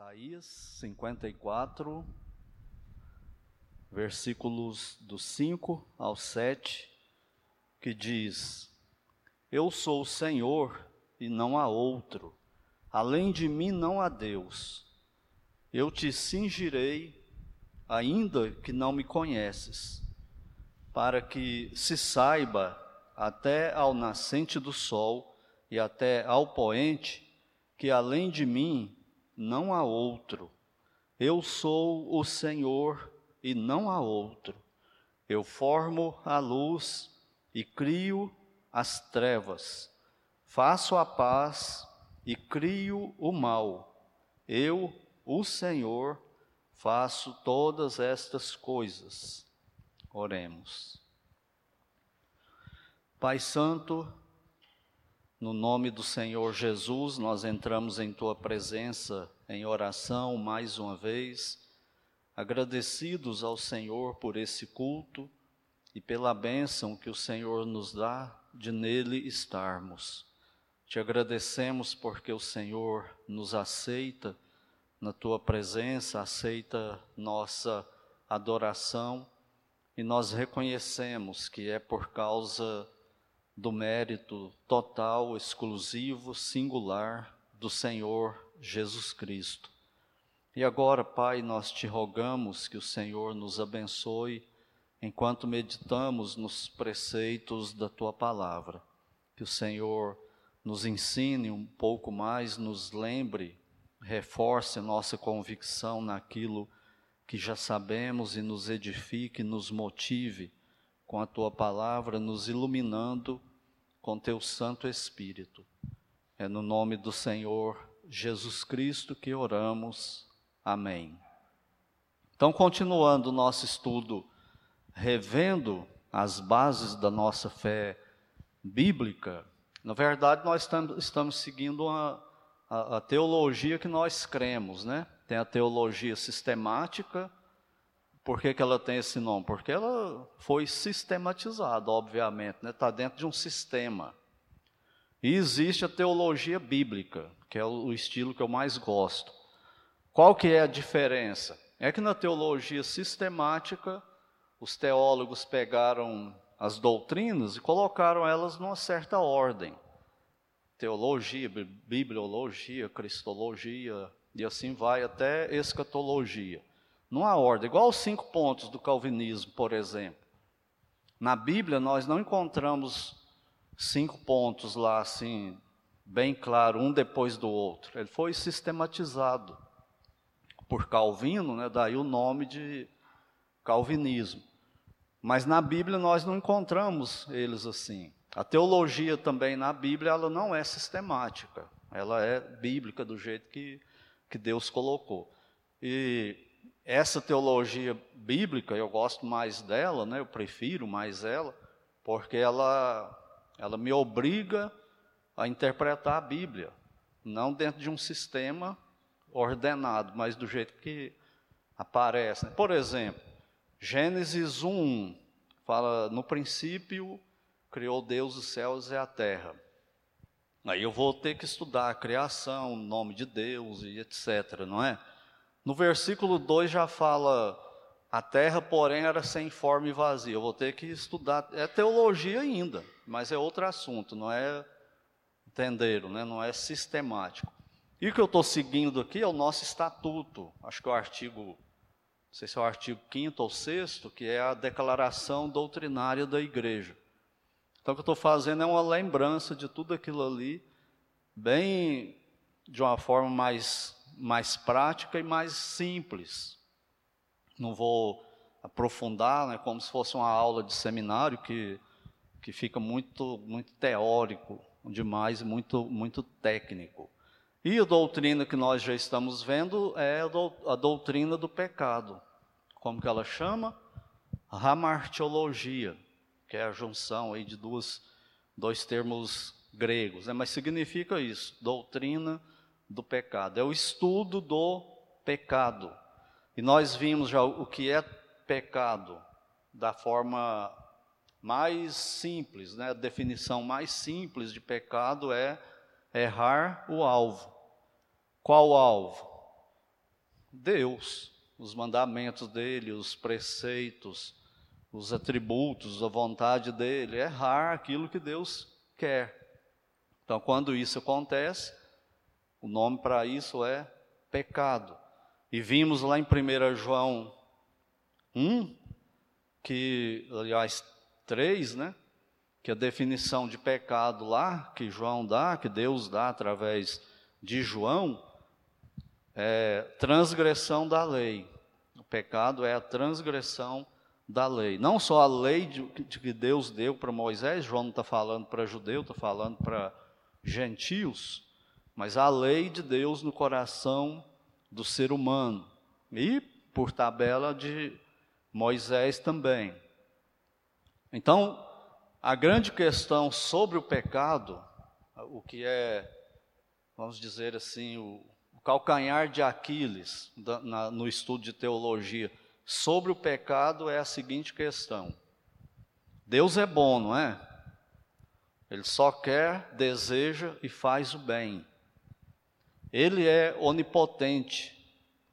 Isaías 54, versículos do 5 ao 7, que diz: Eu sou o Senhor e não há outro, além de mim não há Deus. Eu te cingirei, ainda que não me conheces, para que se saiba até ao nascente do sol e até ao poente, que além de mim não há outro. Eu sou o Senhor e não há outro. Eu formo a luz e crio as trevas. Faço a paz e crio o mal. Eu, o Senhor, faço todas estas coisas. Oremos. Pai Santo, no nome do Senhor Jesus, nós entramos em tua presença em oração mais uma vez, agradecidos ao Senhor por esse culto e pela bênção que o Senhor nos dá de nele estarmos. Te agradecemos porque o Senhor nos aceita na tua presença, aceita nossa adoração e nós reconhecemos que é por causa do mérito total, exclusivo, singular do Senhor Jesus Cristo. E agora, Pai, nós te rogamos que o Senhor nos abençoe enquanto meditamos nos preceitos da tua palavra. Que o Senhor nos ensine um pouco mais, nos lembre, reforce nossa convicção naquilo que já sabemos e nos edifique, nos motive com a tua palavra, nos iluminando com teu Santo Espírito. É no nome do Senhor Jesus Cristo que oramos. Amém. Então, continuando o nosso estudo, revendo as bases da nossa fé bíblica, na verdade, nós estamos seguindo a, a, a teologia que nós cremos, né? Tem a teologia sistemática, por que, que ela tem esse nome? Porque ela foi sistematizada, obviamente, está né? Tá dentro de um sistema. E existe a teologia bíblica, que é o estilo que eu mais gosto. Qual que é a diferença? É que na teologia sistemática, os teólogos pegaram as doutrinas e colocaram elas numa certa ordem. Teologia, bibliologia, cristologia, e assim vai até escatologia numa ordem, igual os cinco pontos do calvinismo, por exemplo. Na Bíblia nós não encontramos cinco pontos lá assim, bem claro, um depois do outro. Ele foi sistematizado por Calvino, né, daí o nome de calvinismo. Mas na Bíblia nós não encontramos eles assim. A teologia também na Bíblia ela não é sistemática, ela é bíblica do jeito que, que Deus colocou. E essa teologia bíblica, eu gosto mais dela, né? eu prefiro mais ela, porque ela, ela me obriga a interpretar a Bíblia, não dentro de um sistema ordenado, mas do jeito que aparece. Né? Por exemplo, Gênesis 1 fala: no princípio criou Deus os céus e a terra. Aí eu vou ter que estudar a criação, o nome de Deus e etc, não é? No versículo 2 já fala: a terra, porém, era sem forma e vazia. Eu vou ter que estudar, é teologia ainda, mas é outro assunto, não é entenderam, né? não é sistemático. E o que eu estou seguindo aqui é o nosso estatuto, acho que é o artigo, não sei se é o artigo 5 ou 6, que é a declaração doutrinária da igreja. Então, o que eu estou fazendo é uma lembrança de tudo aquilo ali, bem de uma forma mais mais prática e mais simples. Não vou aprofundar, né, como se fosse uma aula de seminário que, que fica muito, muito teórico demais, muito, muito técnico. E a doutrina que nós já estamos vendo é a doutrina do pecado. Como que ela chama? Ramartiologia, que é a junção aí de duas, dois termos gregos, né? mas significa isso, doutrina do pecado, é o estudo do pecado. E nós vimos já o que é pecado da forma mais simples, né? A definição mais simples de pecado é errar o alvo. Qual alvo? Deus, os mandamentos dele, os preceitos, os atributos, a vontade dele, errar aquilo que Deus quer. Então, quando isso acontece, o nome para isso é pecado. E vimos lá em 1 João 1, que, aliás, 3, né? Que a definição de pecado lá, que João dá, que Deus dá através de João, é transgressão da lei. O pecado é a transgressão da lei. Não só a lei de, de que Deus deu para Moisés, João não está falando para judeu, está falando para gentios, mas a lei de Deus no coração do ser humano. E, por tabela, de Moisés também. Então, a grande questão sobre o pecado, o que é, vamos dizer assim, o, o calcanhar de Aquiles da, na, no estudo de teologia sobre o pecado é a seguinte questão: Deus é bom, não é? Ele só quer, deseja e faz o bem. Ele é onipotente.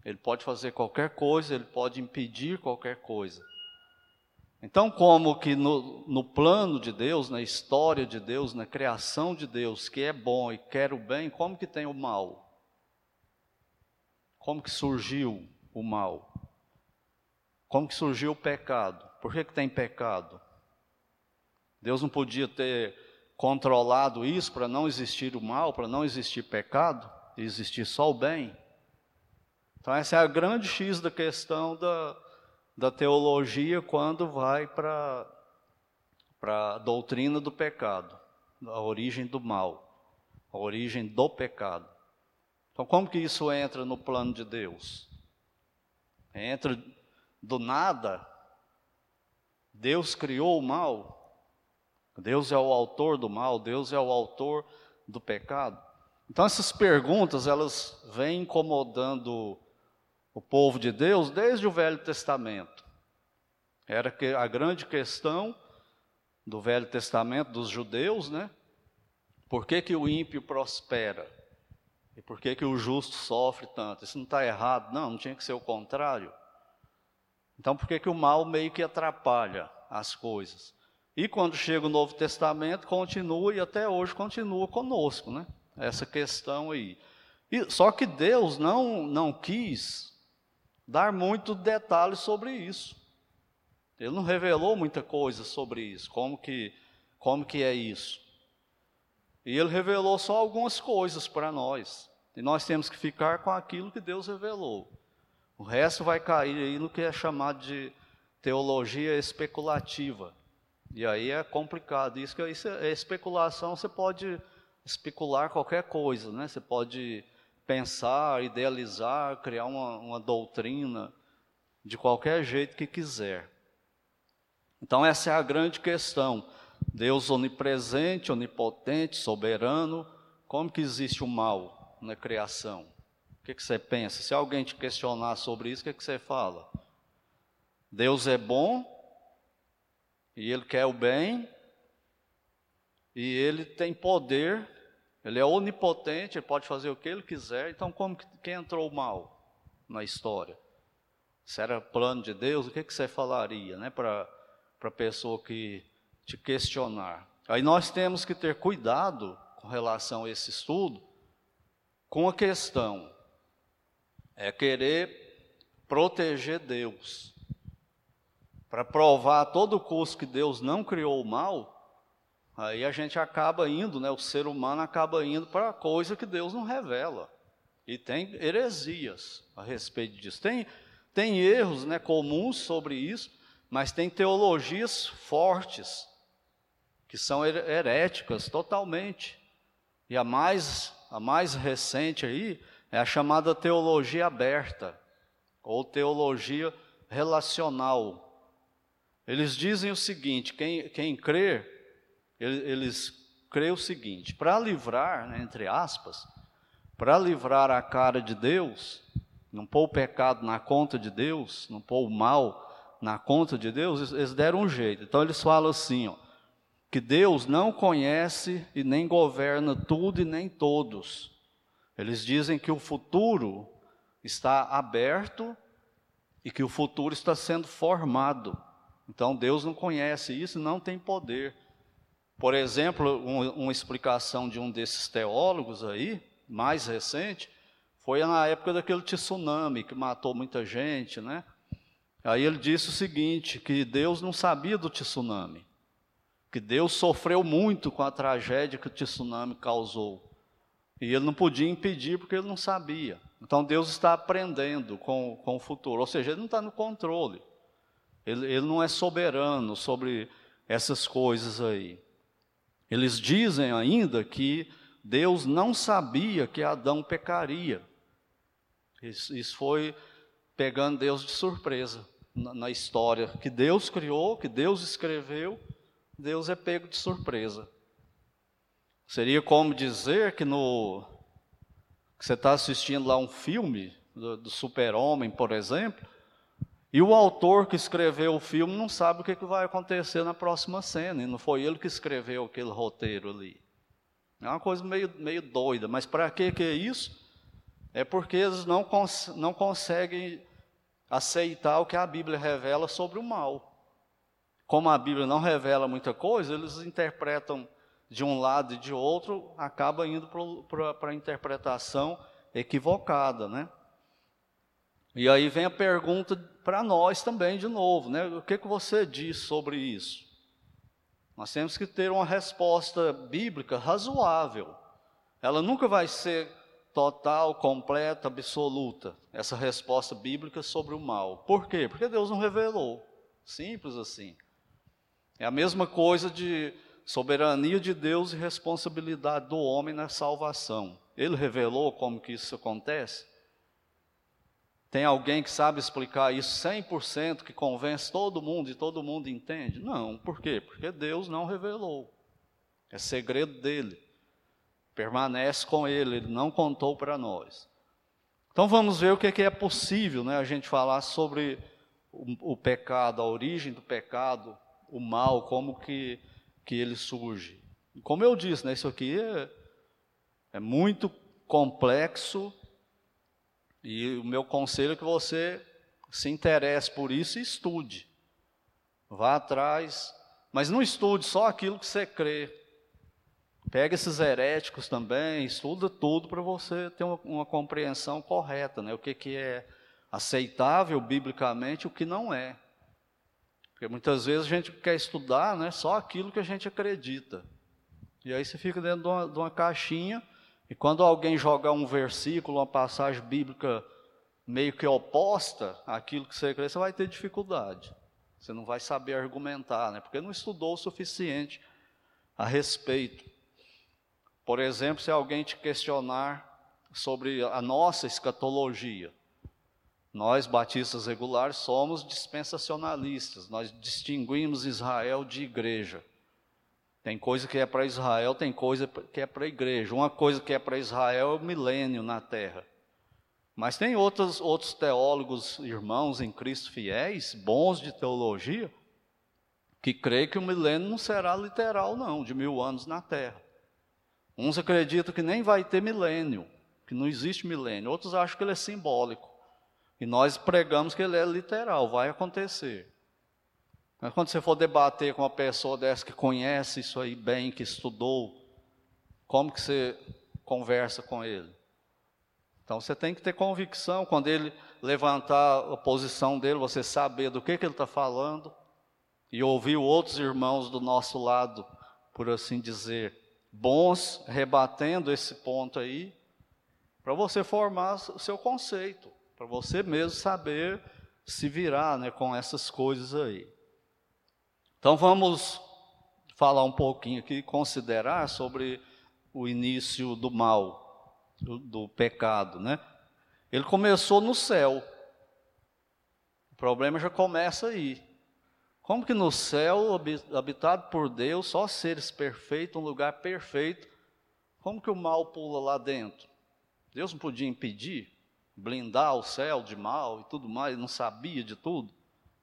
Ele pode fazer qualquer coisa, ele pode impedir qualquer coisa. Então, como que no, no, plano de Deus, na história de Deus, na criação de Deus, que é bom e quer o bem, como que tem o mal? Como que surgiu o mal? Como que surgiu o pecado? Por que, que tem pecado? Deus não podia ter controlado isso para não existir o mal, para não existir pecado? Existir só o bem. Então, essa é a grande X da questão da, da teologia quando vai para a doutrina do pecado, a origem do mal, a origem do pecado. Então, como que isso entra no plano de Deus? Entra do nada. Deus criou o mal. Deus é o autor do mal, Deus é o autor do pecado. Então essas perguntas, elas vêm incomodando o povo de Deus desde o Velho Testamento. Era a grande questão do Velho Testamento dos judeus, né? Por que, que o ímpio prospera? E por que, que o justo sofre tanto? Isso não está errado, não, não tinha que ser o contrário. Então, por que, que o mal meio que atrapalha as coisas? E quando chega o Novo Testamento, continua e até hoje continua conosco, né? Essa questão aí. E, só que Deus não, não quis dar muito detalhes sobre isso. Ele não revelou muita coisa sobre isso, como que, como que é isso. E ele revelou só algumas coisas para nós. E nós temos que ficar com aquilo que Deus revelou. O resto vai cair aí no que é chamado de teologia especulativa. E aí é complicado. Isso, isso é especulação, você pode especular qualquer coisa, né? Você pode pensar, idealizar, criar uma, uma doutrina de qualquer jeito que quiser. Então, essa é a grande questão. Deus onipresente, onipotente, soberano, como que existe o mal na criação? O que, que você pensa? Se alguém te questionar sobre isso, o que, que você fala? Deus é bom e Ele quer o bem e Ele tem poder ele é onipotente, ele pode fazer o que ele quiser. Então, como que, quem entrou mal na história? Se era plano de Deus, o que, que você falaria né, para a pessoa que te questionar? Aí nós temos que ter cuidado com relação a esse estudo, com a questão é querer proteger Deus. Para provar a todo custo que Deus não criou o mal, Aí a gente acaba indo, né, o ser humano acaba indo para coisa que Deus não revela. E tem heresias a respeito disso. Tem, tem erros né, comuns sobre isso, mas tem teologias fortes, que são heréticas totalmente. E a mais, a mais recente aí é a chamada teologia aberta, ou teologia relacional. Eles dizem o seguinte: quem, quem crer eles creem o seguinte: para livrar, né, entre aspas, para livrar a cara de Deus, não pôr o pecado na conta de Deus, não pôr o mal na conta de Deus, eles deram um jeito. Então eles falam assim, ó, que Deus não conhece e nem governa tudo e nem todos. Eles dizem que o futuro está aberto e que o futuro está sendo formado. Então Deus não conhece isso, não tem poder. Por exemplo, um, uma explicação de um desses teólogos aí, mais recente, foi na época daquele tsunami que matou muita gente, né? Aí ele disse o seguinte, que Deus não sabia do tsunami, que Deus sofreu muito com a tragédia que o tsunami causou. E ele não podia impedir porque ele não sabia. Então Deus está aprendendo com, com o futuro, ou seja, ele não está no controle. Ele, ele não é soberano sobre essas coisas aí. Eles dizem ainda que Deus não sabia que Adão pecaria. Isso, foi pegando Deus de surpresa na, na, história que Deus criou, que Deus escreveu, Deus é pego de surpresa. Seria como dizer que no que você está assistindo lá um filme do, do Super-Homem, por exemplo, e o autor que escreveu o filme não sabe o que, que vai acontecer na próxima cena, e não foi ele que escreveu aquele roteiro ali. É uma coisa meio, meio doida, mas para que, que é isso? É porque eles não, cons não conseguem aceitar o que a Bíblia revela sobre o mal. Como a Bíblia não revela muita coisa, eles interpretam de um lado e de outro, acaba indo para a interpretação equivocada, né? E aí vem a pergunta para nós também de novo, né? O que, que você diz sobre isso? Nós temos que ter uma resposta bíblica razoável. Ela nunca vai ser total, completa, absoluta, essa resposta bíblica sobre o mal. Por quê? Porque Deus não revelou. Simples assim. É a mesma coisa de soberania de Deus e responsabilidade do homem na salvação. Ele revelou como que isso acontece? Tem alguém que sabe explicar isso 100%, que convence todo mundo e todo mundo entende? Não, por quê? Porque Deus não revelou. É segredo dele. Permanece com ele, ele não contou para nós. Então vamos ver o que é possível, né? A gente falar sobre o, o pecado, a origem do pecado, o mal, como que que ele surge. Como eu disse, né, isso aqui é, é muito complexo e o meu conselho é que você se interesse por isso e estude. Vá atrás, mas não estude só aquilo que você crê. Pega esses heréticos também, estuda tudo para você ter uma, uma, compreensão correta, né? O que, que é aceitável biblicamente, o que não é. Porque muitas vezes a gente quer estudar né, só aquilo que a gente acredita. E aí você fica dentro de uma, de uma caixinha, e quando alguém jogar um versículo, uma passagem bíblica meio que oposta àquilo que você crê, você vai ter dificuldade. Você não vai saber argumentar, né? porque não estudou o suficiente a respeito. Por exemplo, se alguém te questionar sobre a nossa escatologia, nós, batistas regulares, somos dispensacionalistas, nós distinguimos Israel de igreja. Tem coisa que é para Israel, tem coisa que é para a igreja. Uma coisa que é para Israel é o milênio na terra. Mas tem outros, outros teólogos, irmãos em Cristo fiéis, bons de teologia, que creem que o milênio não será literal, não, de mil anos na terra. Uns acreditam que nem vai ter milênio, que não existe milênio. Outros acham que ele é simbólico. E nós pregamos que ele é literal, vai acontecer. Mas quando você for debater com uma pessoa dessa que conhece isso aí bem, que estudou, como que você conversa com ele? Então você tem que ter convicção, quando ele levantar a posição dele, você saber do que, que ele está falando, e ouvir outros irmãos do nosso lado, por assim dizer, bons, rebatendo esse ponto aí, para você formar o seu conceito para você mesmo saber se virar né, com essas coisas aí. Então vamos falar um pouquinho aqui, considerar sobre o início do mal, do, do pecado, né? Ele começou no céu. O problema já começa aí. Como que no céu, habitado por Deus, só seres perfeitos, um lugar perfeito, como que o mal pula lá dentro? Deus não podia impedir? blindar o céu de mal e tudo mais, não sabia de tudo?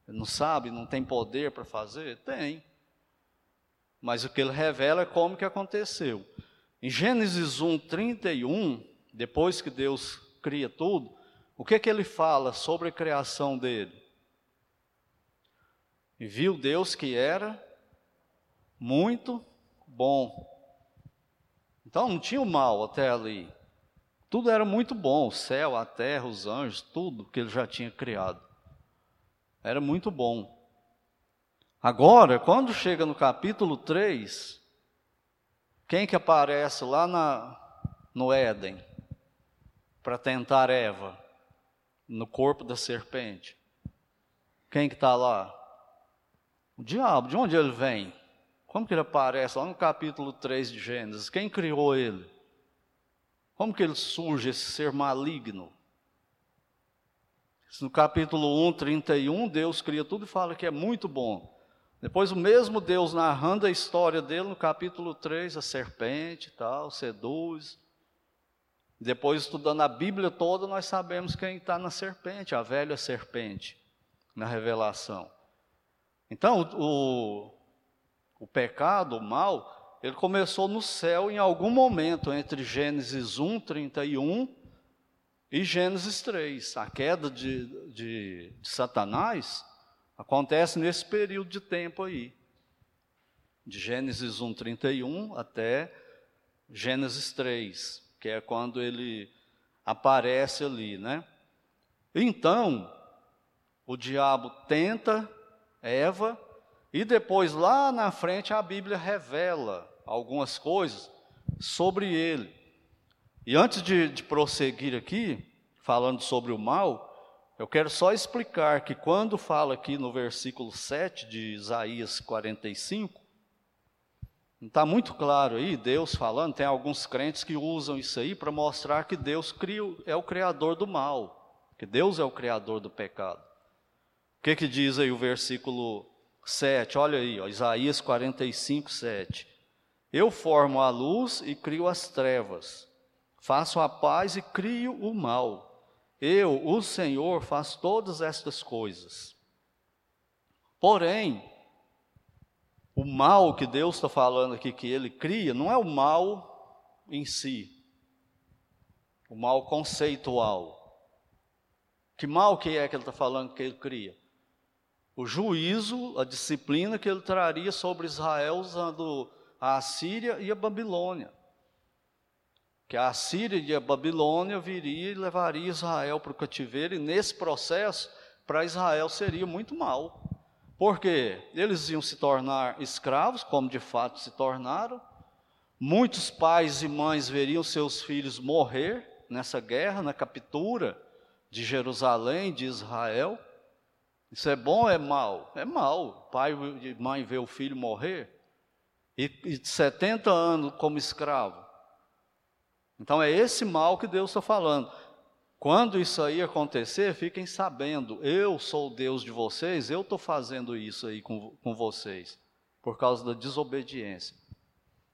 Não sabe, não tem poder para fazer? Tem. Mas o que ele revela é como que aconteceu. Em Gênesis 1, 31, depois que Deus cria tudo, o que que ele fala sobre a criação dele? E viu Deus que era muito bom. Então não tinha o mal até ali. Tudo era muito bom, o céu, a terra, os anjos, tudo que ele já tinha criado. Era muito bom. Agora, quando chega no capítulo 3, quem que aparece lá na, no Éden para tentar Eva no corpo da serpente? Quem que está lá? O diabo, de onde ele vem? Como que ele aparece lá no capítulo 3 de Gênesis? Quem criou ele? Como que ele surge, esse ser maligno? No capítulo 1, 31, Deus cria tudo e fala que é muito bom. Depois o mesmo Deus narrando a história dele no capítulo 3, a serpente e tal, seduz. Depois estudando a Bíblia toda, nós sabemos quem está na serpente, a velha serpente, na revelação. Então, o, o pecado, o mal, ele começou no céu em algum momento, entre Gênesis 1, 31 e Gênesis 3. A queda de, de, de Satanás acontece nesse período de tempo aí, de Gênesis 1, 31 até Gênesis 3, que é quando ele aparece ali, né? Então, o diabo tenta Eva, e depois lá na frente a Bíblia revela algumas coisas sobre ele. E antes de, de prosseguir aqui, falando sobre o mal, eu quero só explicar que quando fala aqui no versículo 7 de Isaías 45, está muito claro aí, Deus falando, tem alguns crentes que usam isso aí para mostrar que Deus cria, é o criador do mal, que Deus é o criador do pecado que, que diz aí o versículo 7? Olha aí, ó, Isaías 45, 7. Eu formo a luz e crio as trevas, faço a paz e crio o mal. Eu, o Senhor, faço todas estas coisas. Porém, o mal que Deus está falando aqui que Ele cria, não é o mal em si, o mal conceitual. Que mal que é que Ele está falando que Ele cria? o juízo, a disciplina que ele traria sobre Israel usando a Assíria e a Babilônia. Que a Assíria e a Babilônia viria e levaria Israel para o cativeiro, e nesse processo, para Israel seria muito mal. Porque eles iam se tornar escravos, como de fato se tornaram. Muitos pais e mães veriam seus filhos morrer nessa guerra, na captura de Jerusalém, de Israel. Isso é bom ou é mal? É mal. Pai e mãe vê o filho morrer e, e 70 anos como escravo. Então é esse mal que Deus está falando. Quando isso aí acontecer, fiquem sabendo, eu sou o Deus de vocês, eu estou fazendo isso aí com, com vocês, por causa da desobediência.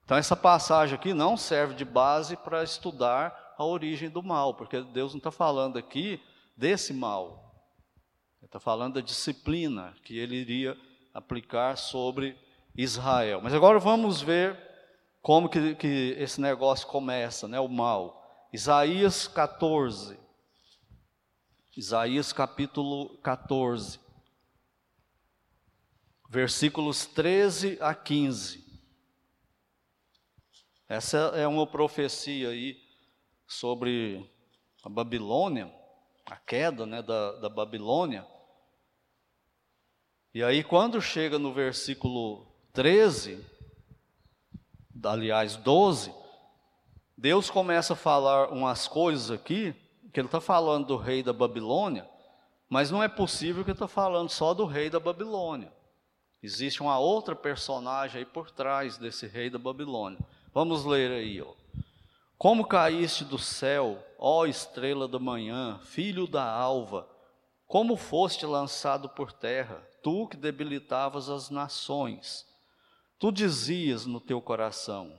Então essa passagem aqui não serve de base para estudar a origem do mal, porque Deus não está falando aqui desse mal, está falando da disciplina que ele iria aplicar sobre Israel. Mas agora vamos ver como que, que esse negócio começa, né, o mal. Isaías 14. Isaías capítulo 14. Versículos 13 a 15. Essa é uma profecia aí sobre a Babilônia, a queda né, da, da Babilônia. E aí, quando chega no versículo 13, aliás, 12, Deus começa a falar umas coisas aqui, que ele está falando do rei da Babilônia, mas não é possível que ele está falando só do rei da Babilônia. Existe uma outra personagem aí por trás desse rei da Babilônia. Vamos ler aí, ó. Como caíste do céu, ó estrela da manhã, filho da alva, como foste lançado por terra, tu que debilitavas as nações. Tu dizias no teu coração: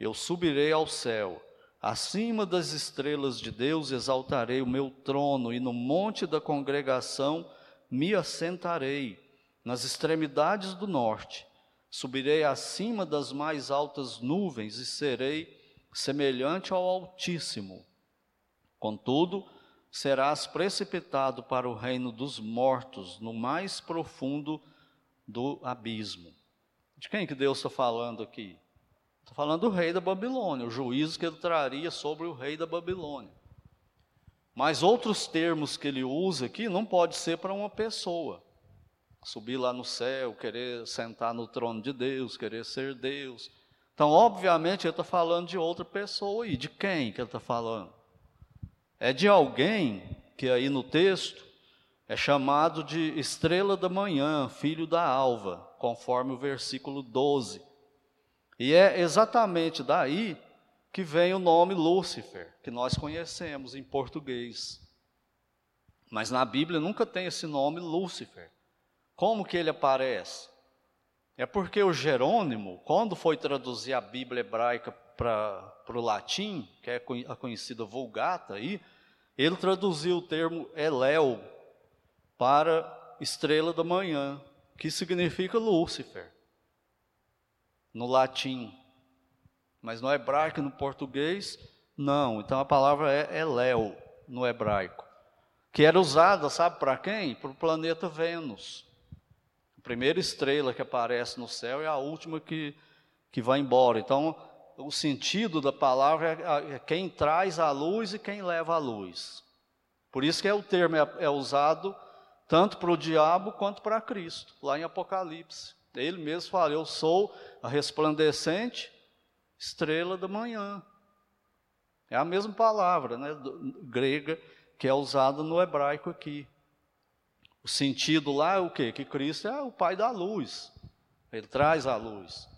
Eu subirei ao céu, acima das estrelas de Deus exaltarei o meu trono, e no monte da congregação me assentarei, nas extremidades do norte. Subirei acima das mais altas nuvens e serei semelhante ao Altíssimo. Contudo, serás precipitado para o reino dos mortos, no mais profundo do abismo. De quem que Deus está falando aqui? Está falando do rei da Babilônia, o juízo que ele traria sobre o rei da Babilônia. Mas outros termos que ele usa aqui não pode ser para uma pessoa. Subir lá no céu, querer sentar no trono de Deus, querer ser Deus. Então, obviamente, ele está falando de outra pessoa e de quem que ele está falando? É de alguém que aí no texto é chamado de estrela da manhã, filho da alva, conforme o versículo 12. E é exatamente daí que vem o nome Lúcifer, que nós conhecemos em português. Mas na Bíblia nunca tem esse nome Lúcifer. Como que ele aparece? É porque o Jerônimo, quando foi traduzir a Bíblia hebraica para o latim, que é a conhecida Vulgata, aí, ele traduziu o termo Elel para estrela da manhã, que significa Lúcifer, no latim. Mas no hebraico no português, não. Então a palavra é Elel no hebraico, que era usada, sabe para quem? Para o planeta Vênus. A primeira estrela que aparece no céu é a última que, que vai embora. Então, o sentido da palavra é, é quem traz a luz e quem leva a luz. Por isso que é o termo é, é usado tanto para o diabo quanto para Cristo, lá em Apocalipse. Ele mesmo fala: Eu sou a resplandecente estrela da manhã. É a mesma palavra né, grega que é usada no hebraico aqui. O sentido lá é o quê? Que Cristo é o Pai da luz. Ele traz a luz.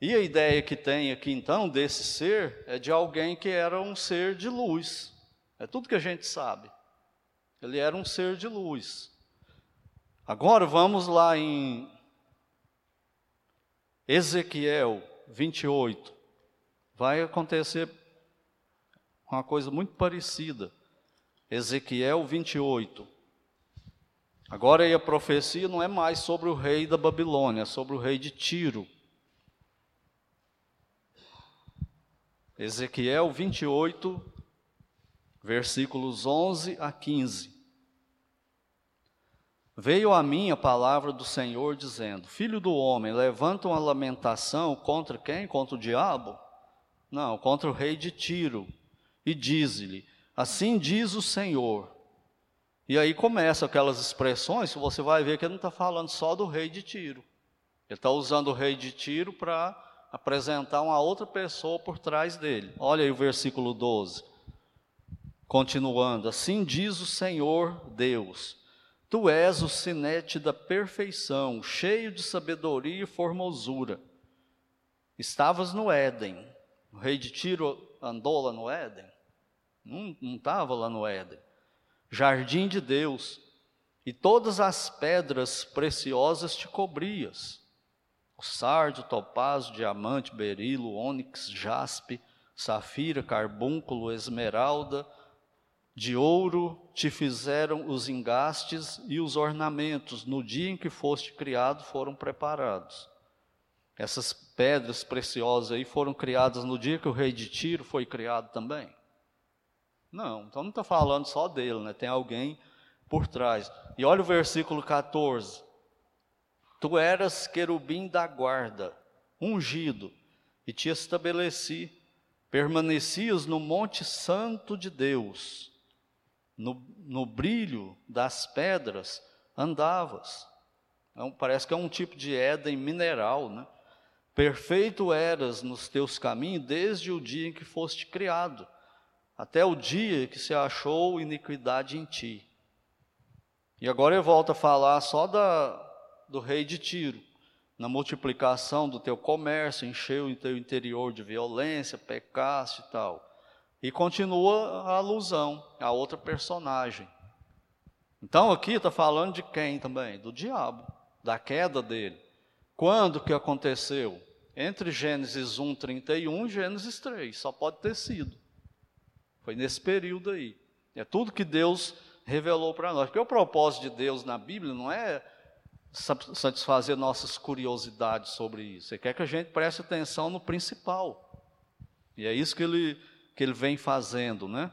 E a ideia que tem aqui então desse ser é de alguém que era um ser de luz. É tudo que a gente sabe. Ele era um ser de luz. Agora vamos lá em Ezequiel 28. Vai acontecer uma coisa muito parecida. Ezequiel 28. Agora aí a profecia não é mais sobre o rei da Babilônia, é sobre o rei de Tiro. Ezequiel 28, versículos 11 a 15. Veio a mim a palavra do Senhor dizendo: Filho do homem, levanta uma lamentação contra quem? Contra o diabo? Não, contra o rei de Tiro. E diz-lhe: Assim diz o Senhor. E aí começam aquelas expressões que você vai ver que ele não está falando só do rei de Tiro. Ele está usando o rei de Tiro para apresentar uma outra pessoa por trás dele. Olha aí o versículo 12. Continuando: Assim diz o Senhor Deus Tu és o sinete da perfeição, cheio de sabedoria e formosura. Estavas no Éden. O rei de Tiro andou lá no Éden? Não estava lá no Éden. Jardim de Deus. E todas as pedras preciosas te cobrias. O sardio, topázio, diamante, berilo, ônix, jaspe, safira, carbúnculo, esmeralda, de ouro te fizeram os engastes e os ornamentos, no dia em que foste criado, foram preparados. Essas pedras preciosas aí foram criadas no dia que o rei de Tiro foi criado também? Não, então não está falando só dele, né? tem alguém por trás. E olha o versículo 14: Tu eras querubim da guarda, ungido, e te estabeleci, permanecias no monte santo de Deus no, no brilho das pedras andavas. Então, parece que é um tipo de Éden mineral, né? Perfeito eras nos teus caminhos desde o dia em que foste criado, até o dia que se achou iniquidade em ti. E agora eu volto a falar só da, do rei de Tiro, na multiplicação do teu comércio, encheu o teu interior de violência, pecaste e tal. E continua a alusão a outra personagem. Então aqui está falando de quem também? Do diabo, da queda dele. Quando que aconteceu? Entre Gênesis 1, 31 e Gênesis 3, só pode ter sido. Foi nesse período aí. É tudo que Deus revelou para nós. Porque o propósito de Deus na Bíblia não é satisfazer nossas curiosidades sobre isso. Ele quer que a gente preste atenção no principal. E é isso que ele que ele vem fazendo, né?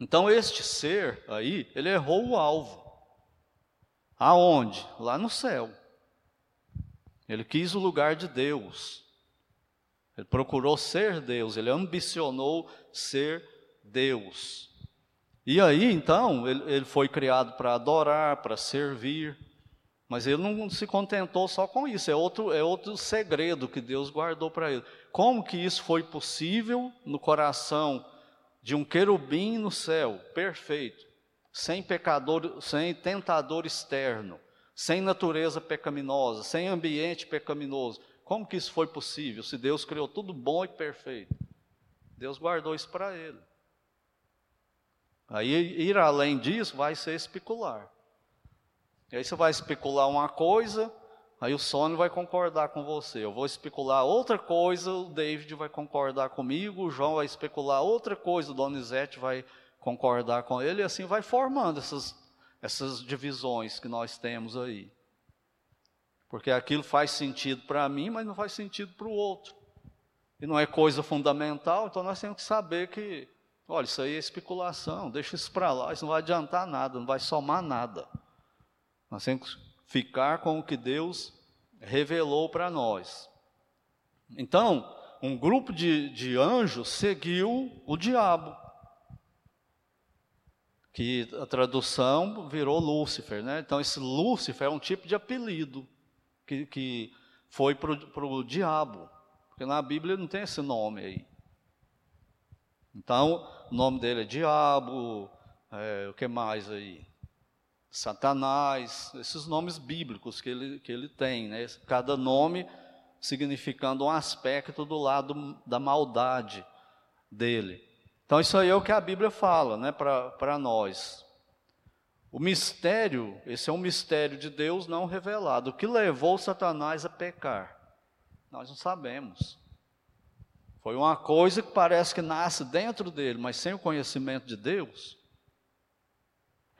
Então este ser aí, ele errou o alvo. Aonde? Lá no céu. Ele quis o lugar de Deus. Ele procurou ser Deus, ele ambicionou ser Deus. E aí, então, ele, ele foi criado para adorar, para servir, mas ele não se contentou só com isso, é outro, é outro segredo que Deus guardou para ele. Como que isso foi possível no coração de um querubim no céu, perfeito, sem pecador, sem tentador externo, sem natureza pecaminosa, sem ambiente pecaminoso? Como que isso foi possível? Se Deus criou tudo bom e perfeito. Deus guardou isso para ele. Aí ir além disso vai ser especular. E aí você vai especular uma coisa, aí o Sônia vai concordar com você. Eu vou especular outra coisa, o David vai concordar comigo, o João vai especular outra coisa, o Donizete vai concordar com ele, e assim vai formando essas, essas divisões que nós temos aí. Porque aquilo faz sentido para mim, mas não faz sentido para o outro. E não é coisa fundamental, então nós temos que saber que Olha, isso aí é especulação, deixa isso para lá, isso não vai adiantar nada, não vai somar nada. Nós temos que ficar com o que Deus revelou para nós. Então, um grupo de, de anjos seguiu o diabo, que a tradução virou Lúcifer, né? Então, esse Lúcifer é um tipo de apelido que, que foi para o diabo, porque na Bíblia não tem esse nome aí. Então, o nome dele é Diabo, é, o que mais aí? Satanás, esses nomes bíblicos que ele, que ele tem, né? cada nome significando um aspecto do lado da maldade dele. Então, isso aí é o que a Bíblia fala né, para nós. O mistério, esse é um mistério de Deus não revelado. O que levou Satanás a pecar? Nós não sabemos. Foi uma coisa que parece que nasce dentro dele, mas sem o conhecimento de Deus.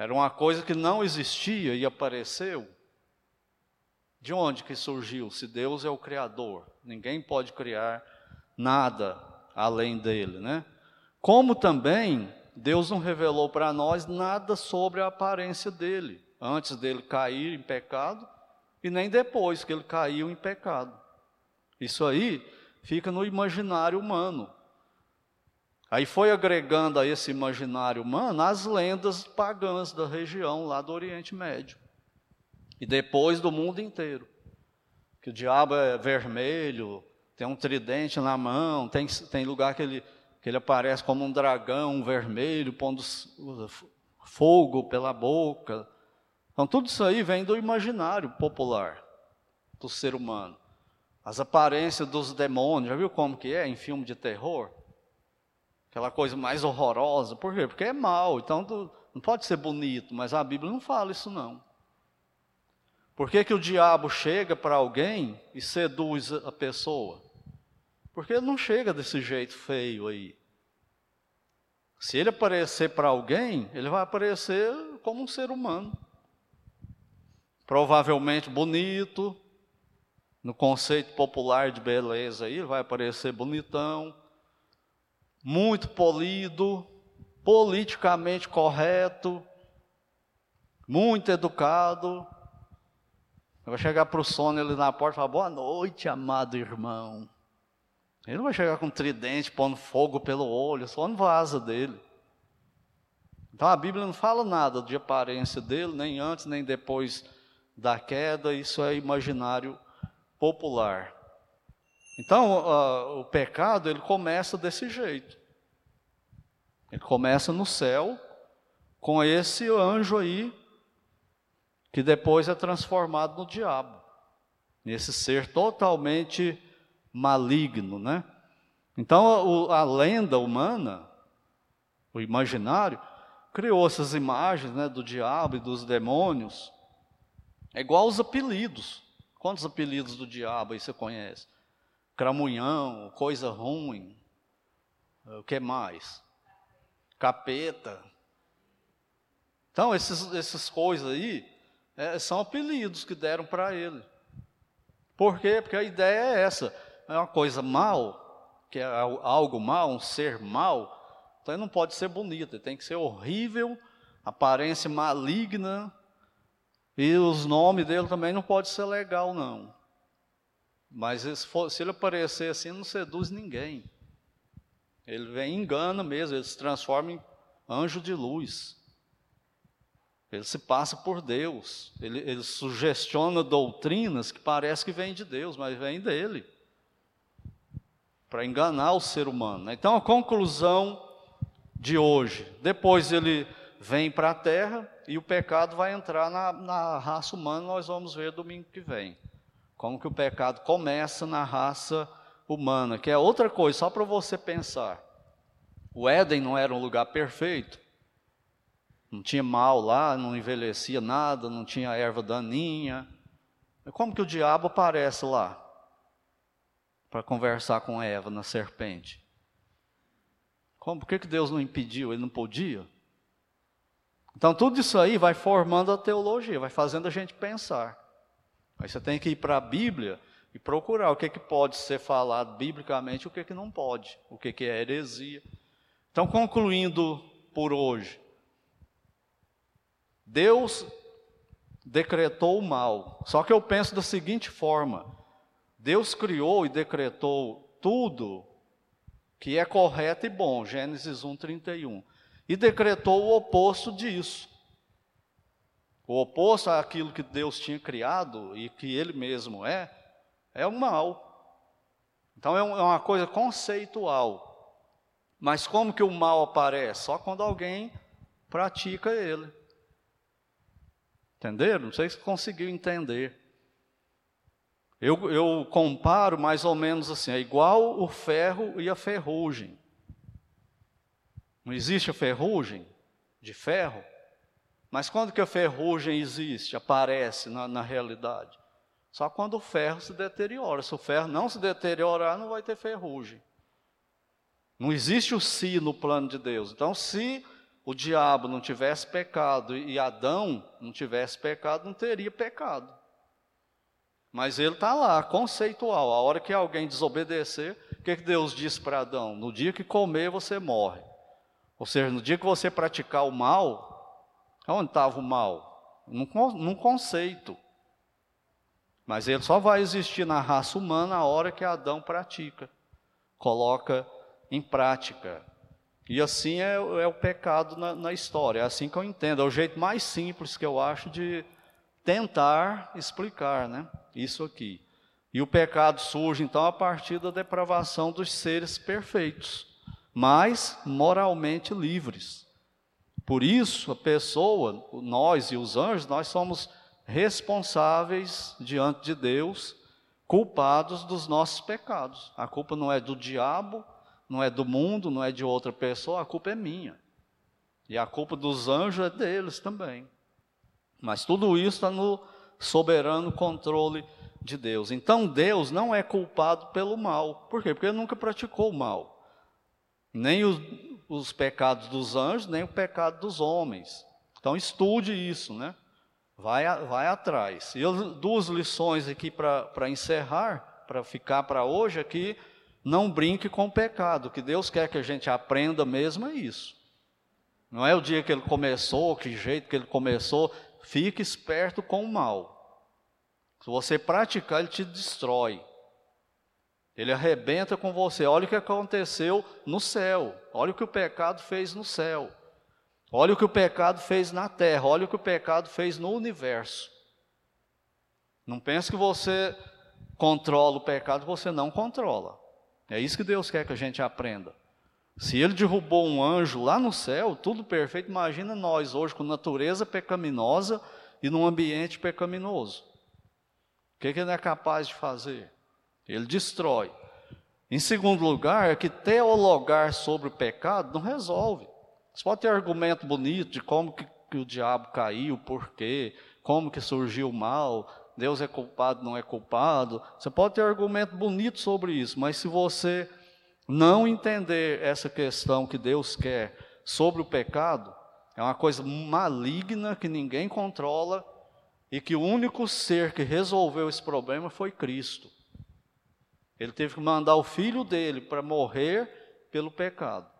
Era uma coisa que não existia e apareceu. De onde que surgiu? Se Deus é o Criador, ninguém pode criar nada além dele, né? Como também Deus não revelou para nós nada sobre a aparência dele, antes dele cair em pecado e nem depois que ele caiu em pecado. Isso aí fica no imaginário humano. Aí foi agregando a esse imaginário humano as lendas pagãs da região lá do Oriente Médio. E depois do mundo inteiro. Que o diabo é vermelho, tem um tridente na mão, tem, tem lugar que ele, que ele aparece como um dragão vermelho, pondo fogo pela boca. Então, tudo isso aí vem do imaginário popular do ser humano. As aparências dos demônios, já viu como que é em filme de terror? Aquela coisa mais horrorosa. Por quê? Porque é mal, então não pode ser bonito, mas a Bíblia não fala isso não. Por que, que o diabo chega para alguém e seduz a pessoa? Porque ele não chega desse jeito feio aí. Se ele aparecer para alguém, ele vai aparecer como um ser humano. Provavelmente bonito, no conceito popular de beleza aí, ele vai aparecer bonitão, muito polido, politicamente correto, muito educado. Vai chegar para o sono ali na porta e falar, boa noite, amado irmão. Ele não vai chegar com tridente, pondo fogo pelo olho, só não vaza dele. Então a Bíblia não fala nada de aparência dele, nem antes, nem depois da queda, isso é imaginário popular. Então, uh, o pecado, ele começa desse jeito. Ele começa no céu, com esse anjo aí, que depois é transformado no diabo. Nesse ser totalmente maligno, né? Então, a, a lenda humana, o imaginário, criou essas imagens né, do diabo e dos demônios. É igual os apelidos. Quantos apelidos do diabo aí você conhece? Cramunhão, coisa ruim. O que mais? Capeta. Então, esses, essas coisas aí é, são apelidos que deram para ele. Por quê? Porque a ideia é essa. É uma coisa mal, que é algo mal, um ser mal. Então Então ele não pode ser bonito, ele tem que ser horrível, aparência maligna, e os nomes dele também não pode ser legal, não. Mas se, ele aparecer assim, não seduz ninguém. Ele vem engana mesmo, ele se transforma em anjo de luz. Ele se passa por Deus. Ele, ele sugestiona doutrinas que parece que vêm de Deus, mas vêm dele. Para enganar o ser humano. Né? Então a conclusão de hoje, depois ele vem para a terra e o pecado vai entrar na, na raça humana, nós vamos ver domingo que vem. Como que o pecado começa na raça humana, que é outra coisa, só para você pensar. O Éden não era um lugar perfeito. Não tinha mal lá, não envelhecia nada, não tinha erva daninha. Como que o diabo aparece lá? Para conversar com Eva na serpente. Como? Por que, que Deus não impediu? Ele não podia? Então tudo isso aí vai formando a teologia, vai fazendo a gente pensar. Aí você tem que ir para a Bíblia e procurar o que, que pode ser falado biblicamente o que, que não pode, o que, que é heresia. Então, concluindo por hoje, Deus decretou o mal. Só que eu penso da seguinte forma: Deus criou e decretou tudo que é correto e bom, Gênesis 1:31, e decretou o oposto disso. O oposto àquilo que Deus tinha criado e que Ele mesmo é, é o mal. Então é, é uma coisa conceitual. Mas como que o mal aparece? Só quando alguém pratica ele. Entenderam? Não sei se conseguiu entender. Eu, eu comparo mais ou menos assim: é igual o ferro e a ferrugem. Não existe a ferrugem de ferro? Mas quando que a ferrugem existe, aparece na, na realidade? Só quando o ferro se deteriora. Se o ferro não se deteriorar, não vai ter ferrugem. Não existe o si no plano de Deus. Então, se o diabo não tivesse pecado e Adão não tivesse pecado, não teria pecado. Mas ele está lá, conceitual. A hora que alguém desobedecer, o que, que Deus disse para Adão? No dia que comer, você morre. Ou seja, no dia que você praticar o mal, Onde estava o mal? Num, num conceito. Mas ele só vai existir na raça humana a hora que Adão pratica, coloca em prática. E assim é, é o pecado na, na, história, é assim que eu entendo, é o jeito mais simples que eu acho de tentar explicar né, isso aqui. E o pecado surge então a partir da depravação dos seres perfeitos, mas moralmente livres. Por isso, a pessoa, nós e os anjos, nós somos responsáveis diante de Deus, culpados dos nossos pecados. A culpa não é do diabo, não é do mundo, não é de outra pessoa, a culpa é minha. E a culpa dos anjos é deles também. Mas tudo isso está no soberano controle de Deus. Então Deus não é culpado pelo mal. Por quê? Porque ele nunca praticou o mal. Nem os, os pecados dos anjos, nem o pecado dos homens. Então estude isso, né? Vai, vai atrás. E eu, duas lições aqui para encerrar, para ficar para hoje aqui. Não brinque com o pecado. O que Deus quer que a gente aprenda mesmo é isso. Não é o dia que ele começou, que jeito que ele começou. Fique esperto com o mal. Se você praticar, ele te destrói. Ele arrebenta com você. Olha o que aconteceu no céu. Olha o que o pecado fez no céu. Olha o que o pecado fez na terra. Olha o que o pecado fez no universo. Não pense que você controla o pecado, você não controla. É isso que Deus quer que a gente aprenda. Se ele derrubou um anjo lá no céu, tudo perfeito, imagina nós hoje com natureza pecaminosa e num ambiente pecaminoso. O que, que ele é capaz de fazer? Ele destrói. Em segundo lugar, é que teologar sobre o pecado não resolve. Você pode ter argumento bonito de como que, que o diabo caiu, por quê, como que surgiu o mal, Deus é culpado, não é culpado. Você pode ter argumento bonito sobre isso, mas se você não entender essa questão que Deus quer sobre o pecado, é uma coisa maligna que ninguém controla e que o único ser que resolveu esse problema foi Cristo. Ele teve que mandar o filho dele para morrer pelo pecado.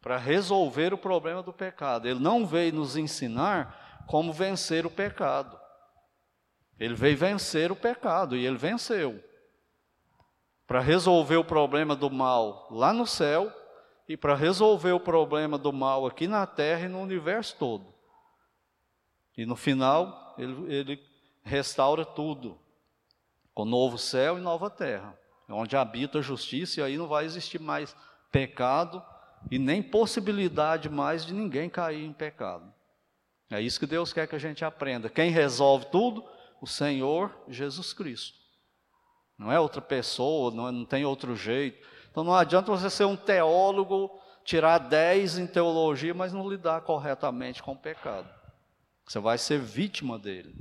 para resolver o problema do pecado. Ele não veio nos ensinar como vencer o pecado. Ele veio vencer o pecado e ele venceu. Para resolver o problema do mal lá no céu e para resolver o problema do mal aqui na terra e no universo todo. E no final, ele, ele restaura tudo, com novo céu e nova terra, onde habita a justiça, e aí não vai existir mais pecado e nem possibilidade mais de ninguém cair em pecado. É isso que Deus quer que a gente aprenda. Quem resolve tudo? O Senhor Jesus Cristo. Não é outra pessoa, não, é, não tem outro jeito. Então não adianta você ser um teólogo, tirar 10 em teologia, mas não lidar corretamente com o pecado. Você vai ser vítima dele.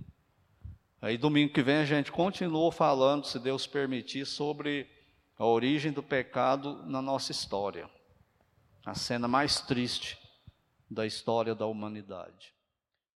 Aí domingo que vem a gente continua falando, se Deus permitir, sobre a origem do pecado na nossa história. A cena mais triste da história da humanidade.